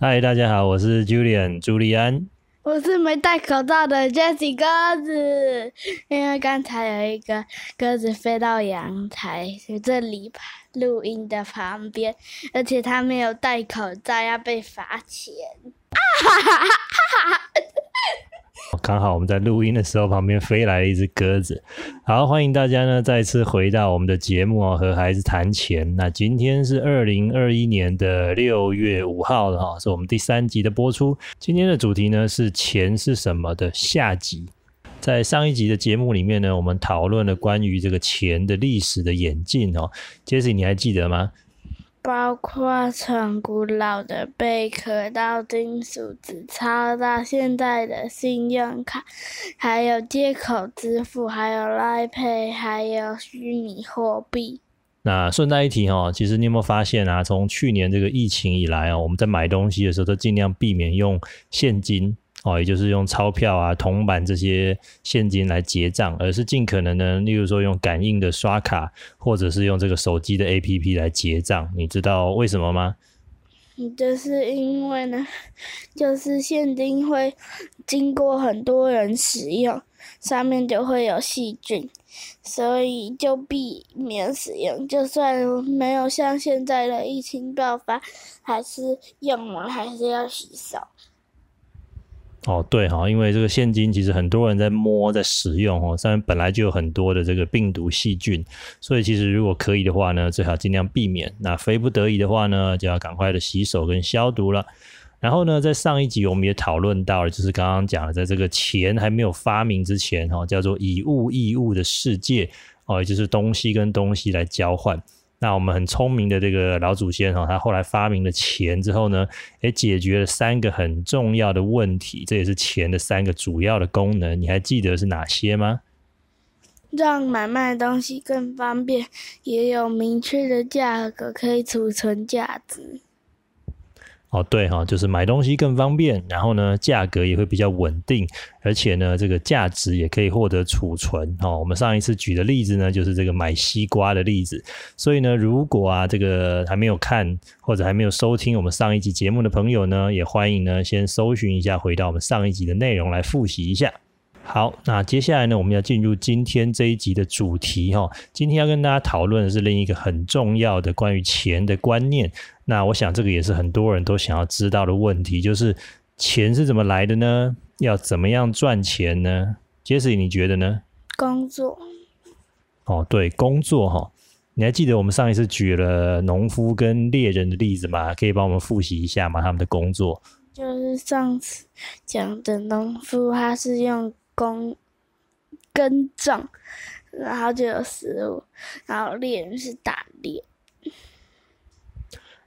嗨，大家好，我是 Julian 朱利安。我是没戴口罩的 Jesse 鸽子，因为刚才有一个鸽子飞到阳台这里录音的旁边，而且他没有戴口罩，要被罚钱。啊哈哈哈哈！刚好我们在录音的时候，旁边飞来了一只鸽子。好，欢迎大家呢再次回到我们的节目哦，和孩子谈钱。那今天是二零二一年的六月五号了哈，是我们第三集的播出。今天的主题呢是钱是什么的下集。在上一集的节目里面呢，我们讨论了关于这个钱的历史的演进哦。杰西，你还记得吗？包括从古老的贝壳到金属纸钞，到现在的信用卡，还有接口支付，还有 Line Pay，还有虚拟货币。那顺带一提哈，其实你有没有发现啊？从去年这个疫情以来哦，我们在买东西的时候都尽量避免用现金。哦，也就是用钞票啊、铜板这些现金来结账，而是尽可能呢，例如说用感应的刷卡，或者是用这个手机的 APP 来结账。你知道为什么吗？就是因为呢，就是现金会经过很多人使用，上面就会有细菌，所以就避免使用。就算没有像现在的疫情爆发，还是用完还是要洗手。哦，对哈，因为这个现金其实很多人在摸、在使用哦，上面本来就有很多的这个病毒细菌，所以其实如果可以的话呢，最好尽量避免。那非不得已的话呢，就要赶快的洗手跟消毒了。然后呢，在上一集我们也讨论到了，就是刚刚讲的，在这个钱还没有发明之前哈，叫做以物易物的世界哦，也就是东西跟东西来交换。那我们很聪明的这个老祖先哈，他后来发明了钱之后呢，也解决了三个很重要的问题，这也是钱的三个主要的功能。你还记得是哪些吗？让买卖东西更方便，也有明确的价格，可以储存价值。哦，对哈，就是买东西更方便，然后呢，价格也会比较稳定，而且呢，这个价值也可以获得储存。哦，我们上一次举的例子呢，就是这个买西瓜的例子。所以呢，如果啊，这个还没有看或者还没有收听我们上一集节目的朋友呢，也欢迎呢先搜寻一下，回到我们上一集的内容来复习一下。好，那接下来呢，我们要进入今天这一集的主题哈。今天要跟大家讨论的是另一个很重要的关于钱的观念。那我想这个也是很多人都想要知道的问题，就是钱是怎么来的呢？要怎么样赚钱呢？杰西，你觉得呢？工作。哦，对，工作哈。你还记得我们上一次举了农夫跟猎人的例子吗？可以帮我们复习一下吗？他们的工作。就是上次讲的农夫，他是用。耕耕种，然后就有食物，然后猎人是打猎。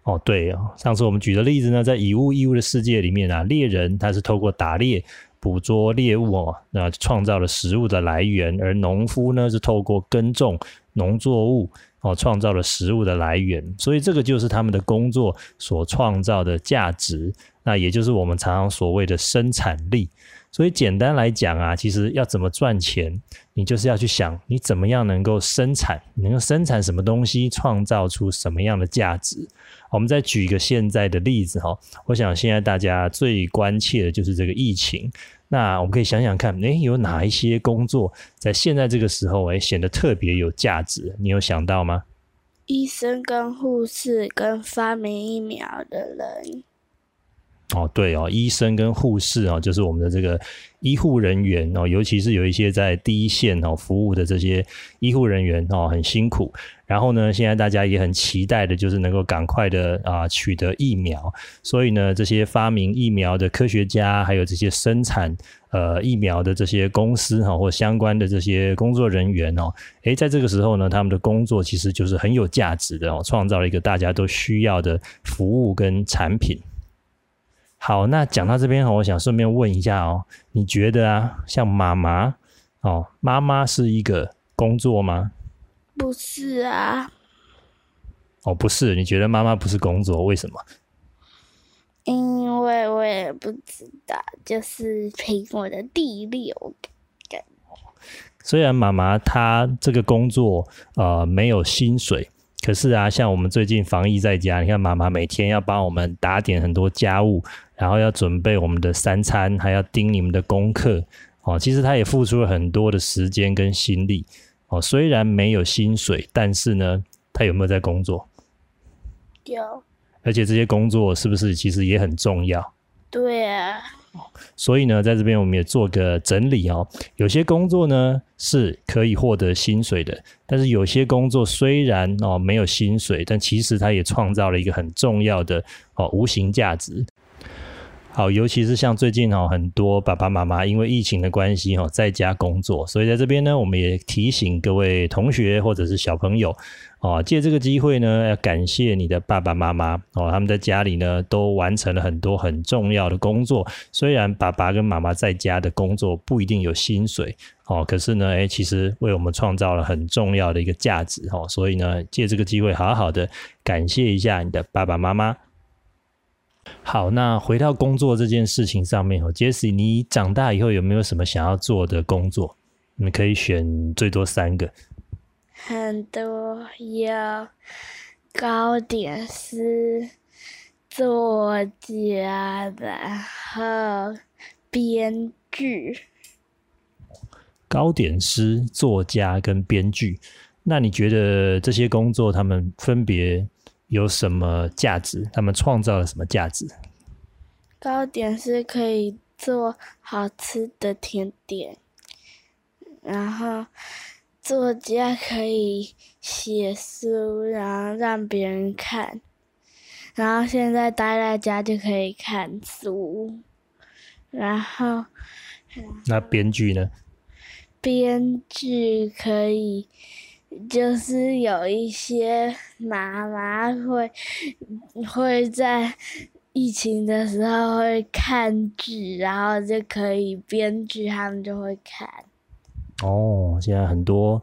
哦，对哦，上次我们举的例子呢，在以物易物的世界里面啊，猎人他是透过打猎捕捉猎物哦，那创造了食物的来源；而农夫呢，是透过耕种农作物哦，创造了食物的来源。所以这个就是他们的工作所创造的价值，那也就是我们常常所谓的生产力。所以简单来讲啊，其实要怎么赚钱，你就是要去想你怎么样能够生产，能够生产什么东西，创造出什么样的价值。我们再举一个现在的例子哈，我想现在大家最关切的就是这个疫情。那我们可以想想看，诶，有哪一些工作在现在这个时候诶显得特别有价值？你有想到吗？医生跟护士跟发明疫苗的人。哦，对哦，医生跟护士哦，就是我们的这个医护人员哦，尤其是有一些在第一线哦服务的这些医护人员哦，很辛苦。然后呢，现在大家也很期待的，就是能够赶快的啊取得疫苗。所以呢，这些发明疫苗的科学家，还有这些生产呃疫苗的这些公司哈，或相关的这些工作人员哦，诶，在这个时候呢，他们的工作其实就是很有价值的哦，创造了一个大家都需要的服务跟产品。好，那讲到这边哈，我想顺便问一下哦，你觉得啊，像妈妈哦，妈妈是一个工作吗？不是啊。哦，不是，你觉得妈妈不是工作，为什么？因为我也不知道，就是凭我的第六感。虽然妈妈她这个工作呃没有薪水。可是啊，像我们最近防疫在家，你看妈妈每天要帮我们打点很多家务，然后要准备我们的三餐，还要盯你们的功课哦。其实她也付出了很多的时间跟心力哦。虽然没有薪水，但是呢，她有没有在工作？有。而且这些工作是不是其实也很重要？对啊。所以呢，在这边我们也做个整理哦。有些工作呢是可以获得薪水的，但是有些工作虽然哦没有薪水，但其实它也创造了一个很重要的哦无形价值。好，尤其是像最近哈，很多爸爸妈妈因为疫情的关系哈，在家工作，所以在这边呢，我们也提醒各位同学或者是小朋友哦，借这个机会呢，要感谢你的爸爸妈妈哦，他们在家里呢都完成了很多很重要的工作。虽然爸爸跟妈妈在家的工作不一定有薪水哦，可是呢，诶，其实为我们创造了很重要的一个价值哦，所以呢，借这个机会好好的感谢一下你的爸爸妈妈。好，那回到工作这件事情上面哦，杰西，你长大以后有没有什么想要做的工作？你可以选最多三个。很多，有糕点师、作家，然后编剧。糕点师、作家跟编剧，那你觉得这些工作他们分别？有什么价值？他们创造了什么价值？糕点是可以做好吃的甜点，然后作家可以写书，然后让别人看，然后现在待在家就可以看书，然后那编剧呢？编剧可以。就是有一些妈妈会会在疫情的时候会看剧，然后就可以编剧，他们就会看。哦，现在很多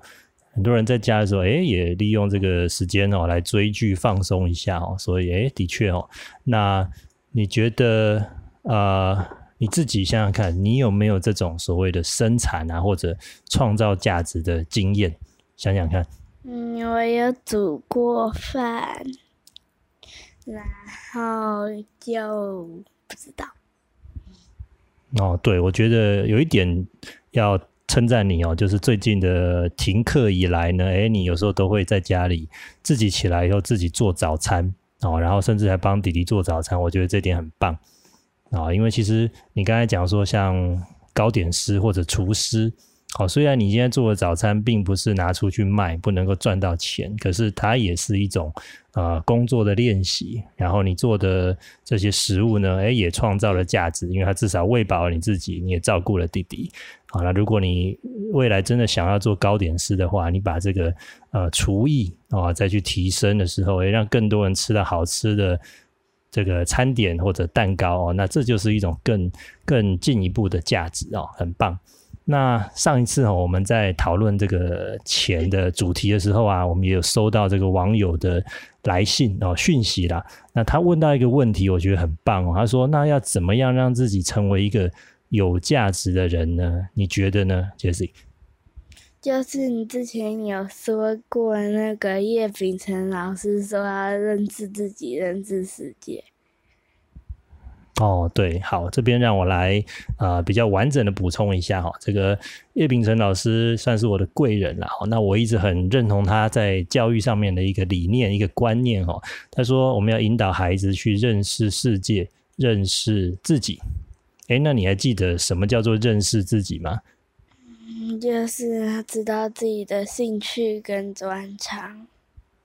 很多人在家的时候，哎，也利用这个时间哦来追剧放松一下哦。所以，哎，的确哦，那你觉得啊，你自己想想看，你有没有这种所谓的生产啊或者创造价值的经验？想想看，嗯，我有煮过饭，然后就不知道。哦，对，我觉得有一点要称赞你哦，就是最近的停课以来呢，哎，你有时候都会在家里自己起来以后自己做早餐哦，然后甚至还帮弟弟做早餐，我觉得这点很棒啊，因为其实你刚才讲说像糕点师或者厨师。好，虽然你现在做的早餐并不是拿出去卖，不能够赚到钱，可是它也是一种呃工作的练习。然后你做的这些食物呢，诶，也创造了价值，因为它至少喂饱了你自己，你也照顾了弟弟。好了，如果你未来真的想要做糕点师的话，你把这个呃厨艺啊再去提升的时候，诶，让更多人吃到好吃的这个餐点或者蛋糕哦，那这就是一种更更进一步的价值哦，很棒。那上一次哦，我们在讨论这个钱的主题的时候啊，我们也有收到这个网友的来信哦讯息啦。那他问到一个问题，我觉得很棒哦。他说：“那要怎么样让自己成为一个有价值的人呢？你觉得呢，Jesse？” 就是你之前有说过那个叶秉辰老师说要认知自己，认知世界。哦，对，好，这边让我来啊，比较完整的补充一下哈。这个叶秉成老师算是我的贵人了，那我一直很认同他在教育上面的一个理念、一个观念哈。他说我们要引导孩子去认识世界、认识自己。哎，那你还记得什么叫做认识自己吗？嗯，就是知道自己的兴趣跟专长。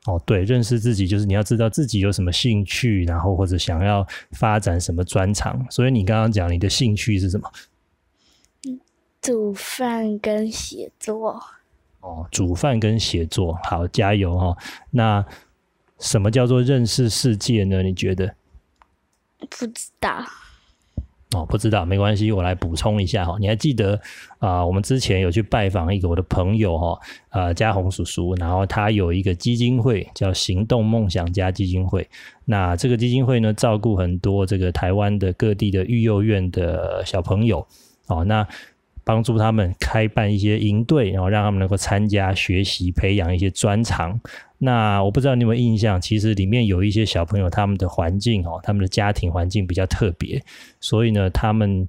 哦，对，认识自己就是你要知道自己有什么兴趣，然后或者想要发展什么专长。所以你刚刚讲你的兴趣是什么？煮饭跟写作。哦，煮饭跟写作，好，加油哦！那什么叫做认识世界呢？你觉得？不知道。哦，不知道，没关系，我来补充一下哈。你还记得啊？我们之前有去拜访一个我的朋友哈，呃，嘉宏叔叔，然后他有一个基金会叫行动梦想家基金会。那这个基金会呢，照顾很多这个台湾的各地的育幼院的小朋友哦，那帮助他们开办一些营队，然后让他们能够参加学习，培养一些专长。那我不知道你有没有印象，其实里面有一些小朋友，他们的环境哦，他们的家庭环境比较特别，所以呢，他们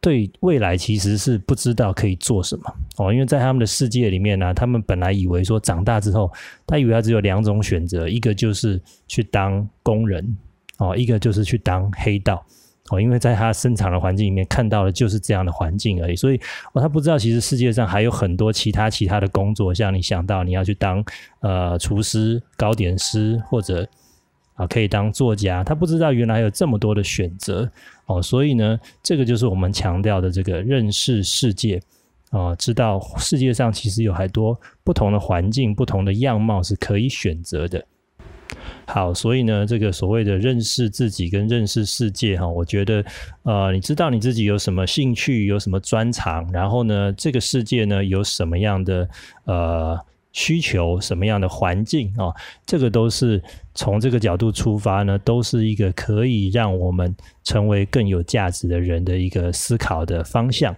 对未来其实是不知道可以做什么哦，因为在他们的世界里面呢，他们本来以为说长大之后，他以为他只有两种选择，一个就是去当工人哦，一个就是去当黑道。哦，因为在他生长的环境里面看到的就是这样的环境而已，所以哦，他不知道其实世界上还有很多其他其他的工作，像你想到你要去当呃厨师、糕点师，或者啊可以当作家，他不知道原来有这么多的选择。哦，所以呢，这个就是我们强调的这个认识世界。啊，知道世界上其实有很多不同的环境、不同的样貌是可以选择的。好，所以呢，这个所谓的认识自己跟认识世界哈，我觉得，呃，你知道你自己有什么兴趣，有什么专长，然后呢，这个世界呢有什么样的呃需求，什么样的环境啊，这个都是从这个角度出发呢，都是一个可以让我们成为更有价值的人的一个思考的方向。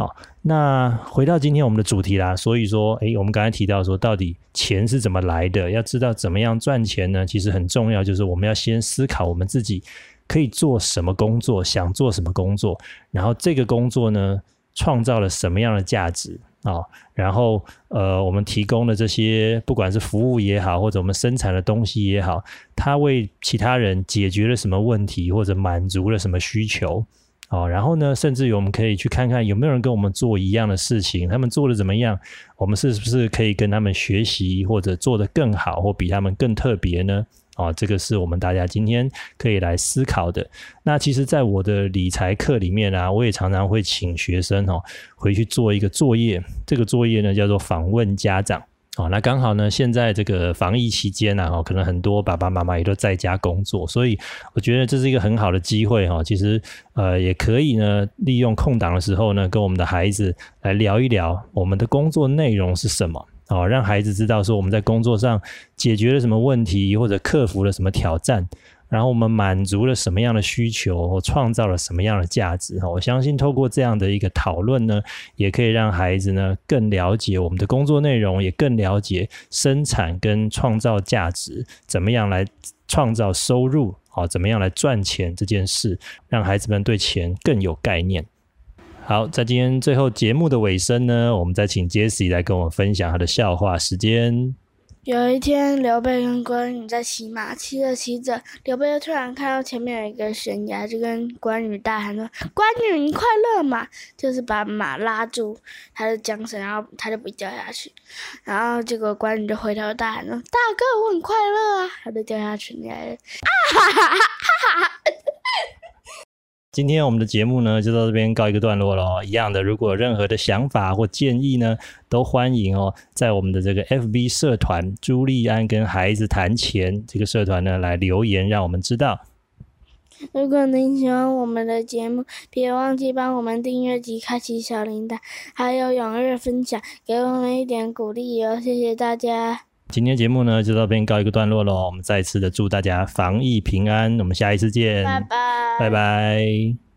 好，那回到今天我们的主题啦。所以说，诶，我们刚才提到说，到底钱是怎么来的？要知道怎么样赚钱呢？其实很重要，就是我们要先思考我们自己可以做什么工作，想做什么工作，然后这个工作呢，创造了什么样的价值啊？然后，呃，我们提供的这些，不管是服务也好，或者我们生产的东西也好，它为其他人解决了什么问题，或者满足了什么需求？哦，然后呢，甚至于我们可以去看看有没有人跟我们做一样的事情，他们做的怎么样，我们是不是可以跟他们学习，或者做得更好，或比他们更特别呢？哦，这个是我们大家今天可以来思考的。那其实，在我的理财课里面啊，我也常常会请学生哦回去做一个作业，这个作业呢叫做访问家长。哦，那刚好呢，现在这个防疫期间呢，哦，可能很多爸爸妈妈也都在家工作，所以我觉得这是一个很好的机会哈。其实，呃，也可以呢，利用空档的时候呢，跟我们的孩子来聊一聊我们的工作内容是什么，哦，让孩子知道说我们在工作上解决了什么问题，或者克服了什么挑战。然后我们满足了什么样的需求，创造了什么样的价值？哈，我相信透过这样的一个讨论呢，也可以让孩子呢更了解我们的工作内容，也更了解生产跟创造价值，怎么样来创造收入，好，怎么样来赚钱这件事，让孩子们对钱更有概念。好，在今天最后节目的尾声呢，我们再请 Jesse 来跟我们分享他的笑话时间。有一天，刘备跟关羽在骑马，骑着骑着，刘备突然看到前面有一个悬崖，就跟关羽大喊说：“关羽，你快乐吗？”就是把马拉住他的缰绳，然后他就不掉下去。然后结果关羽就回头大喊说：“大哥，我很快乐啊！”他就掉下去了。啊哈哈哈哈哈哈！今天我们的节目呢，就到这边告一个段落了。一样的，如果有任何的想法或建议呢，都欢迎哦，在我们的这个 FB 社团“朱利安跟孩子谈钱”这个社团呢，来留言，让我们知道。如果您喜欢我们的节目，别忘记帮我们订阅及开启小铃铛，还有踊跃分享，给我们一点鼓励哦！谢谢大家。今天节目呢，就到这边告一个段落喽。我们再次的祝大家防疫平安，我们下一次见，拜拜，拜拜。